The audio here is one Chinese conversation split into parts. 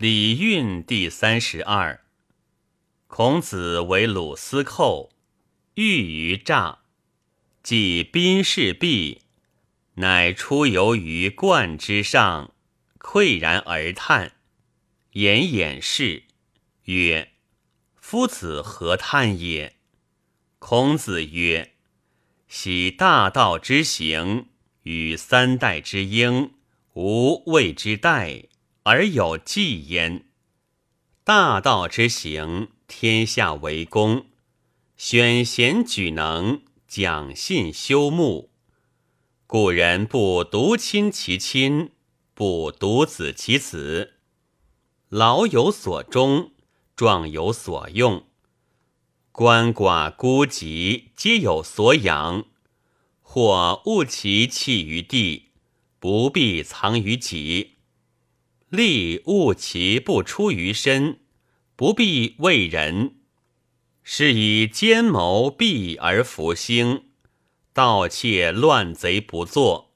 礼运第三十二。孔子为鲁司寇，遇于诈，既宾事毕，乃出游于冠之上，喟然而叹，言掩饰，曰：“夫子何叹也？”孔子曰：“喜大道之行，与三代之英，无谓之殆。”而有继焉。大道之行，天下为公，选贤举能，讲信修睦。古人不独亲其亲，不独子其子。老有所终，壮有所用。鳏寡孤疾，皆有所养。或物其弃于地，不必藏于己。利务其不出于身，不必为人，是以奸谋避而弗兴，盗窃乱贼不作，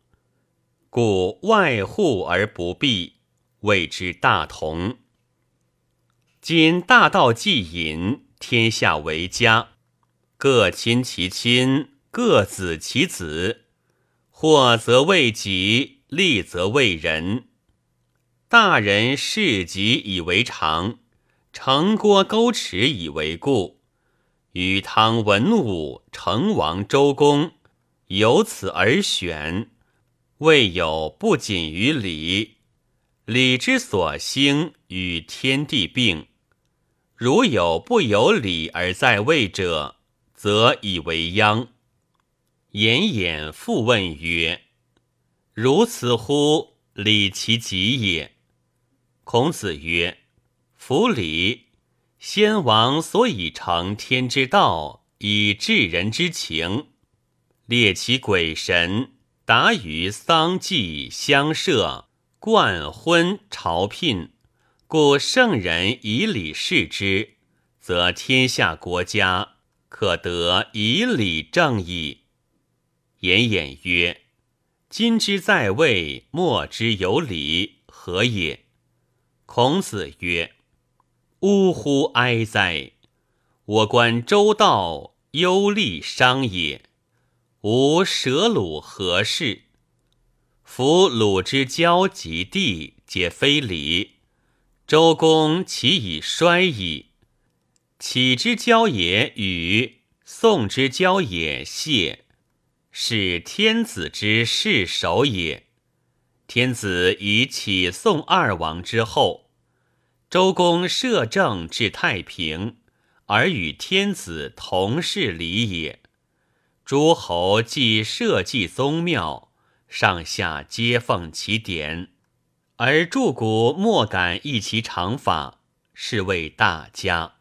故外户而不避，谓之大同。今大道既隐，天下为家，各亲其亲，各子其子，祸则为己，利则为人。大人事己以为常，城郭沟池以为固。禹汤文武成王周公，由此而选，未有不谨于礼。礼之所兴，与天地并。如有不有礼而在位者，则以为殃。颜衍复问曰：“如此乎？礼其极也。”孔子曰：“夫礼，先王所以成天之道，以治人之情，列其鬼神，达于丧祭、乡社、冠婚、朝聘，故圣人以礼事之，则天下国家可得以礼正矣。”颜衍曰：“今之在位，莫之有礼，何也？”孔子曰：“呜呼哀哉！我观周道，忧利商也。吾舍鲁何事？夫鲁之交及地，皆非礼。周公其以衰矣。启之交也与，宋之交也谢，是天子之世守也。天子以启宋二王之后。”周公摄政治太平，而与天子同事礼也。诸侯既社稷宗庙，上下皆奉其典，而诸古莫敢异其常法，是谓大家。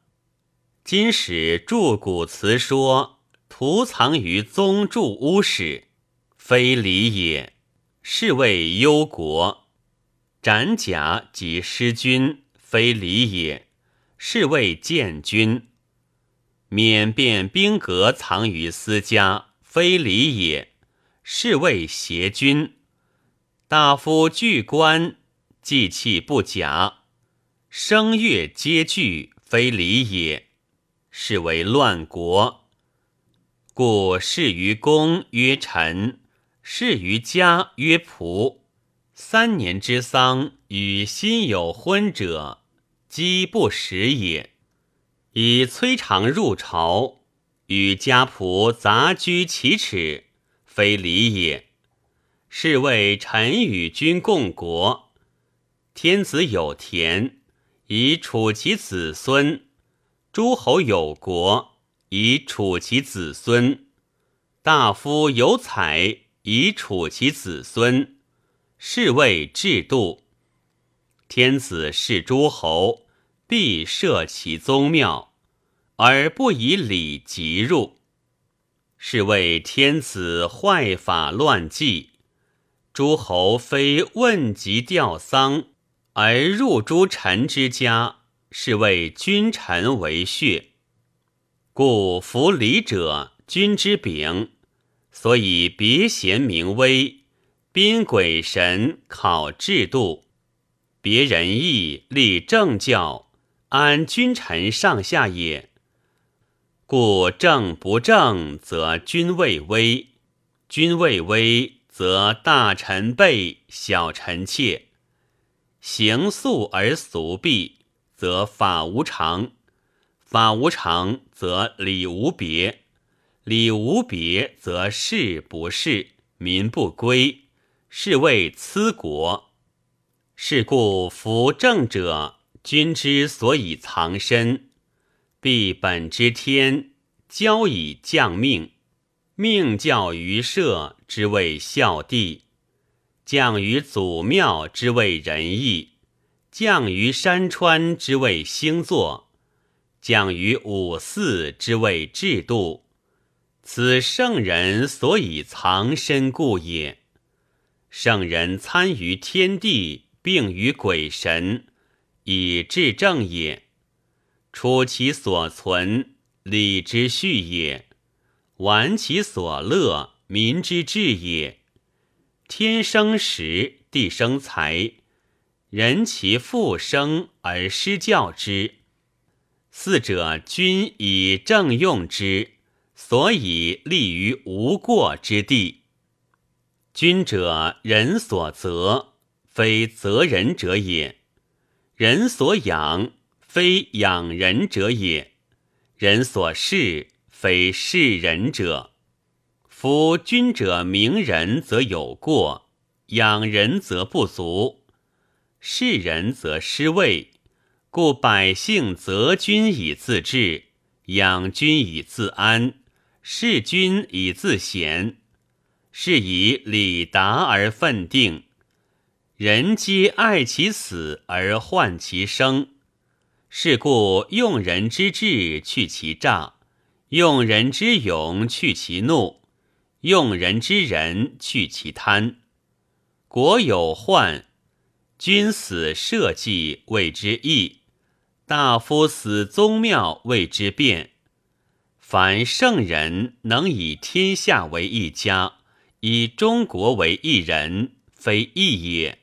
今使著古辞说，图藏于宗著屋室，非礼也，是谓忧国。斩甲及失君。非礼也，是谓见君；免变兵革藏于私家，非礼也，是谓邪君；大夫具官，祭器不假，声乐皆具，非礼也，是为乱国。故事于公曰臣，事于家曰仆。三年之丧，与心有婚者。饥不食也，以崔长入朝，与家仆杂居其耻，非礼也。是谓臣与君共国。天子有田，以处其子孙；诸侯有国，以处其子孙；大夫有采，以处其子孙。是谓制度。天子视诸侯，必设其宗庙，而不以礼及入，是谓天子坏法乱纪。诸侯非问及吊丧，而入诸臣之家，是谓君臣为血。故服礼者，君之柄，所以别贤明威，宾鬼神考制度。别仁义，立政教，安君臣上下也。故政不正，则君位危；君位危，则大臣备，小臣怯。行素而俗弊，则法无常；法无常，则礼无别；礼无别，则事不事，民不归，是谓疵国。是故夫正者，君之所以藏身，必本之天，交以降命。命教于社之谓孝弟，降于祖庙之谓仁义，降于山川之谓星座，降于五祀之谓制度。此圣人所以藏身故也。圣人参于天地，并于鬼神，以治政也。出其所存，礼之序也。玩其所乐，民之治也。天生时，地生财，人其复生而失教之。四者，君以正用之，所以立于无过之地。君者，人所责，非责人者也；人所养，非养人者也；人所事。非是人者，夫君者明人则有过，养人则不足，是人则失位。故百姓择君以自治，养君以自安，事君以自贤，是以礼达而奋定。人皆爱其死而患其生，是故用人之智去其诈。用人之勇去其怒，用人之仁去其贪。国有患，君死社稷谓之义；大夫死宗庙谓之变。凡圣人能以天下为一家，以中国为一人，非义也。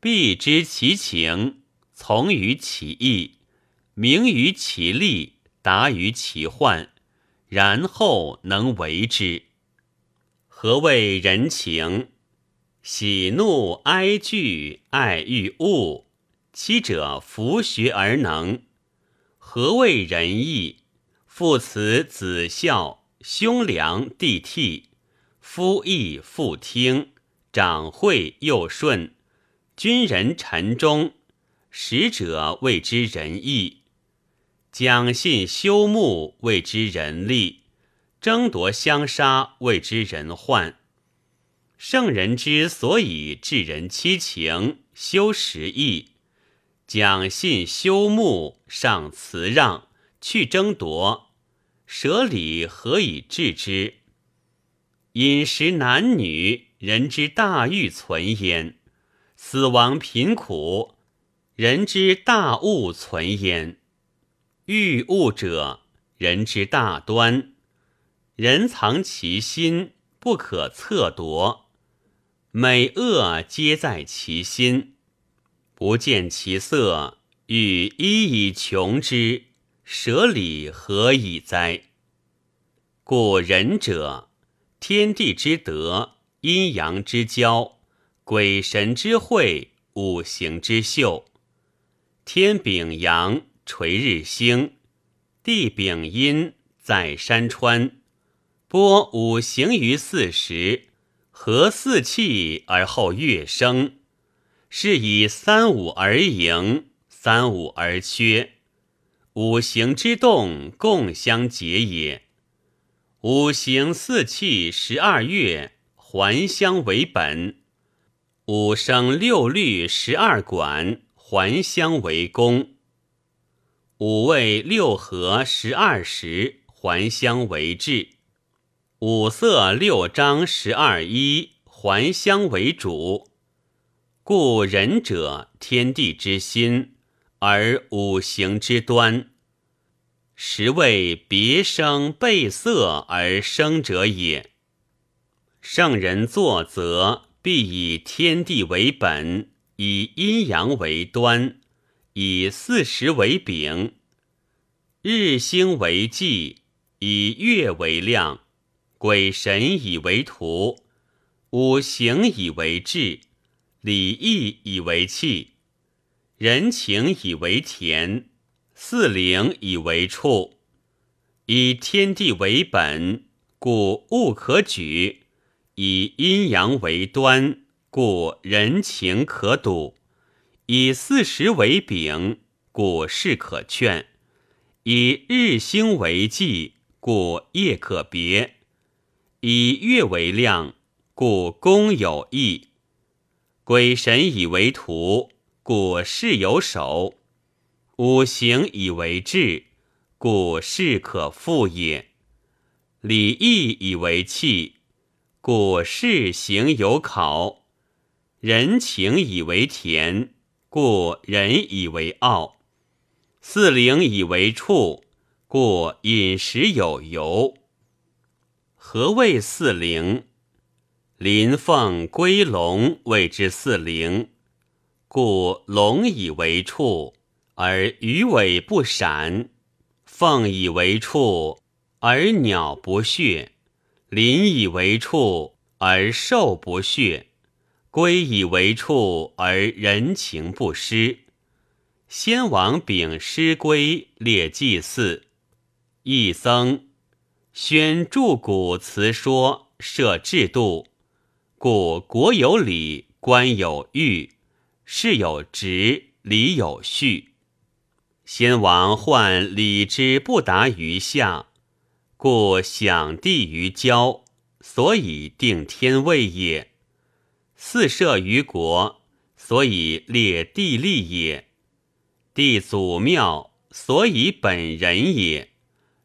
必知其情，从于其义，明于其利，达于其患。然后能为之。何谓人情？喜怒哀惧爱欲恶，七者弗学而能。何谓仁义？父慈子孝，兄良弟悌，夫义妇听，长惠幼顺，君人臣忠，使者谓之仁义。讲信修睦谓之仁利，争夺相杀谓之仁患。圣人之所以治人七情，修十义，讲信修睦，尚辞让，去争夺，舍礼，何以治之？饮食男女，人之大欲存焉；死亡贫苦，人之大恶存焉。欲物者，人之大端；人藏其心，不可测夺。美恶皆在其心，不见其色，欲一以穷之，舍礼何以哉？故仁者，天地之德，阴阳之交，鬼神之会，五行之秀。天秉阳。垂日星，地秉阴，在山川，播五行于四时，合四气而后月生，是以三五而盈，三五而缺，五行之动共相结也。五行四气十二月，还相为本；五声六律十二管，还乡为宫。五味六合十二时，还乡为治；五色六章十二衣，还乡为主。故仁者，天地之心，而五行之端。实谓别生备色而生者也。圣人作则，必以天地为本，以阴阳为端，以四时为柄，日星为纪，以月为量，鬼神以为图，五行以为志，礼义以为器，人情以为田，四灵以为处，以天地为本，故物可举；以阴阳为端。故人情可笃，以四时为柄，故事可劝；以日星为纪，故夜可别；以月为量，故公有义；鬼神以为图，故事有守；五行以为志，故事可复也；礼义以为器，故事行有考。人情以为田，故人以为傲；四灵以为畜，故饮食有由。何谓四灵？麟凤龟龙谓之四灵，故龙以为畜，而鱼尾不闪；凤以为畜，而鸟不血；临以为畜，而兽不血。归以为处，而人情不失。先王秉师规，列祭祀。一僧宣著古辞说，设制度，故国有礼，官有誉，事有职，礼有序。先王患礼之不达于下，故享地于郊，所以定天位也。四设于国，所以列地利也；地祖庙，所以本人也；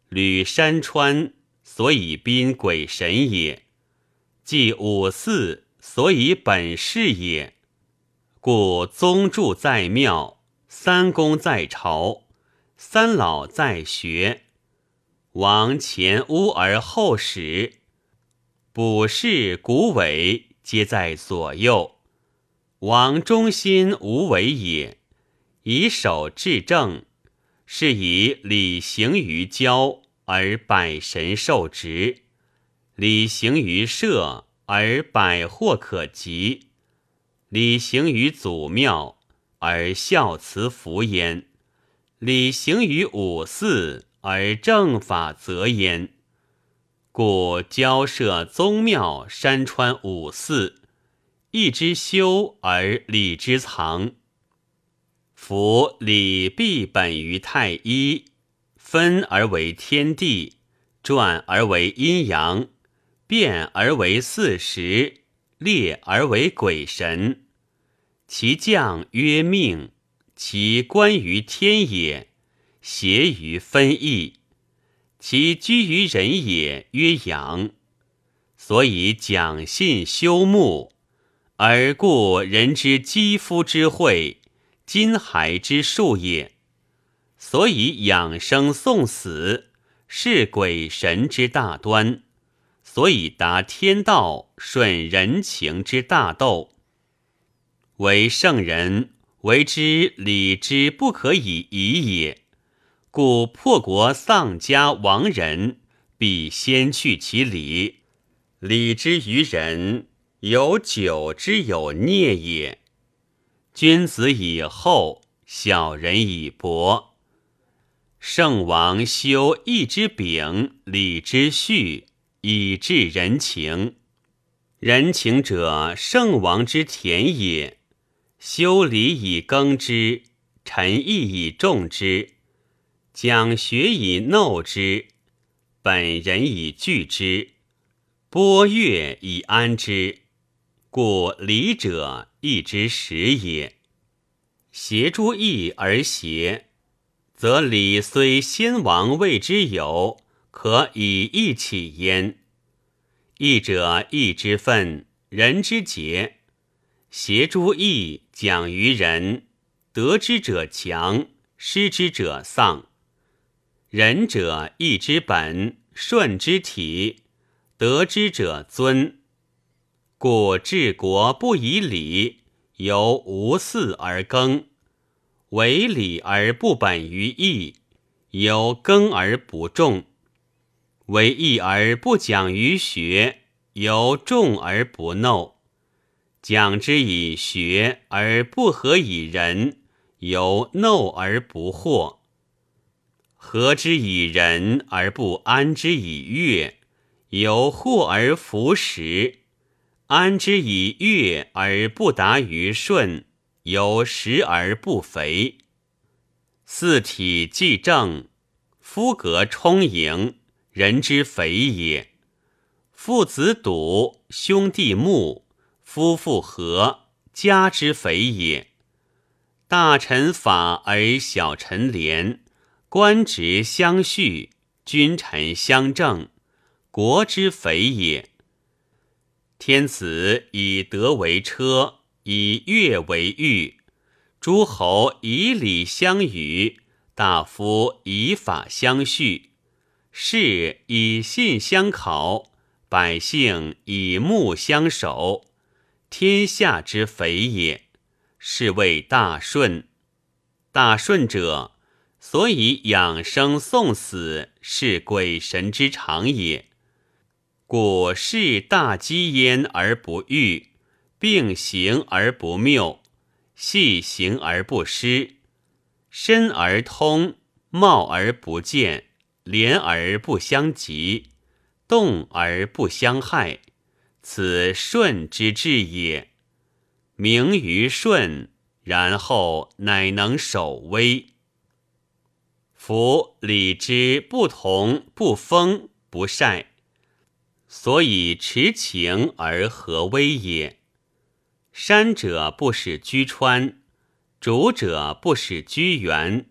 履山川，所以宾鬼神也；祭五祀，所以本事也。故宗祝在庙，三公在朝，三老在学，王前屋而后始，卜筮古伟。皆在左右，王中心无为也。以守至政，是以礼行于郊而百神受职；礼行于社而百货可及；礼行于祖庙而孝慈服焉；礼行于五祀而正法则焉。故交涉宗庙、山川五祀，义之修而礼之藏。夫礼必本于太一，分而为天地，转而为阴阳，变而为四时，列而为鬼神。其将曰命，其官于天也，协于分异。其居于人也，曰阳，所以讲信修睦，而故人之肌肤之会，金骸之术也。所以养生送死，是鬼神之大端。所以达天道，顺人情之大斗。为圣人为之礼之不可以已也。故破国丧家亡人，必先去其礼。礼之于人，有久之有孽也。君子以厚，小人以薄。圣王修义之秉，礼之序，以治人情。人情者，圣王之田也。修礼以耕之，臣义以种之。讲学以耨之，本人以具之，播乐以安之。故礼者，义之始也。协诸义而协，则礼虽先王谓之有，可以义起焉。义者，义之分，人之节。协诸义，讲于人，得之者强，失之者丧。仁者义之本，顺之体，得之者尊。故治国不以礼，由无祀而更；为礼而不本于义，由耕而不种；为义而不讲于学，由重而不耨。讲之以学而不合以仁，由耨而不惑；合之以仁而不安之以乐，由惑而弗食；安之以乐而不达于顺，有食而不肥。四体既正，夫格充盈，人之肥也；父子笃，兄弟睦。夫妇和，家之肥也；大臣法而小臣廉，官职相续，君臣相正，国之肥也。天子以德为车，以乐为御，诸侯以礼相与，大夫以法相续，士以信相考，百姓以睦相守。天下之肥也，是谓大顺。大顺者，所以养生送死，是鬼神之常也。故事大积焉而不愈，病行而不谬，细行而不失，身而通，茂而不见，连而不相及，动而不相害。此顺之至也，名于顺，然后乃能守危。夫礼之不同，不封不晒，所以持情而和威也。山者不使居川，竹者不使居园，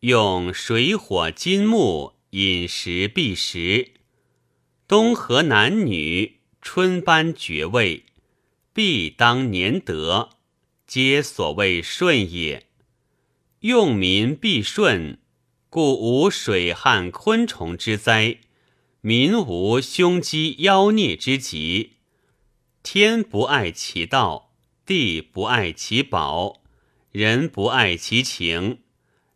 用水火金木，饮食必食，东河男女。春班爵位，必当年德，皆所谓顺也。用民必顺，故无水旱昆虫之灾，民无凶饥妖孽之疾。天不爱其道，地不爱其宝，人不爱其情，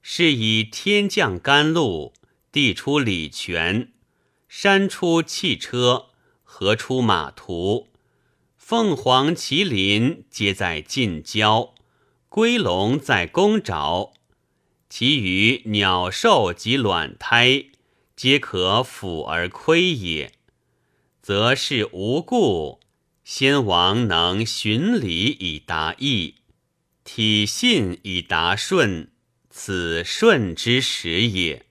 是以天降甘露，地出礼泉，山出汽车。河出马图？凤凰、麒麟皆在近郊，龟龙在宫沼，其余鸟兽及卵胎，皆可腐而亏也。则是无故，先王能循礼以达义，体信以达顺，此顺之始也。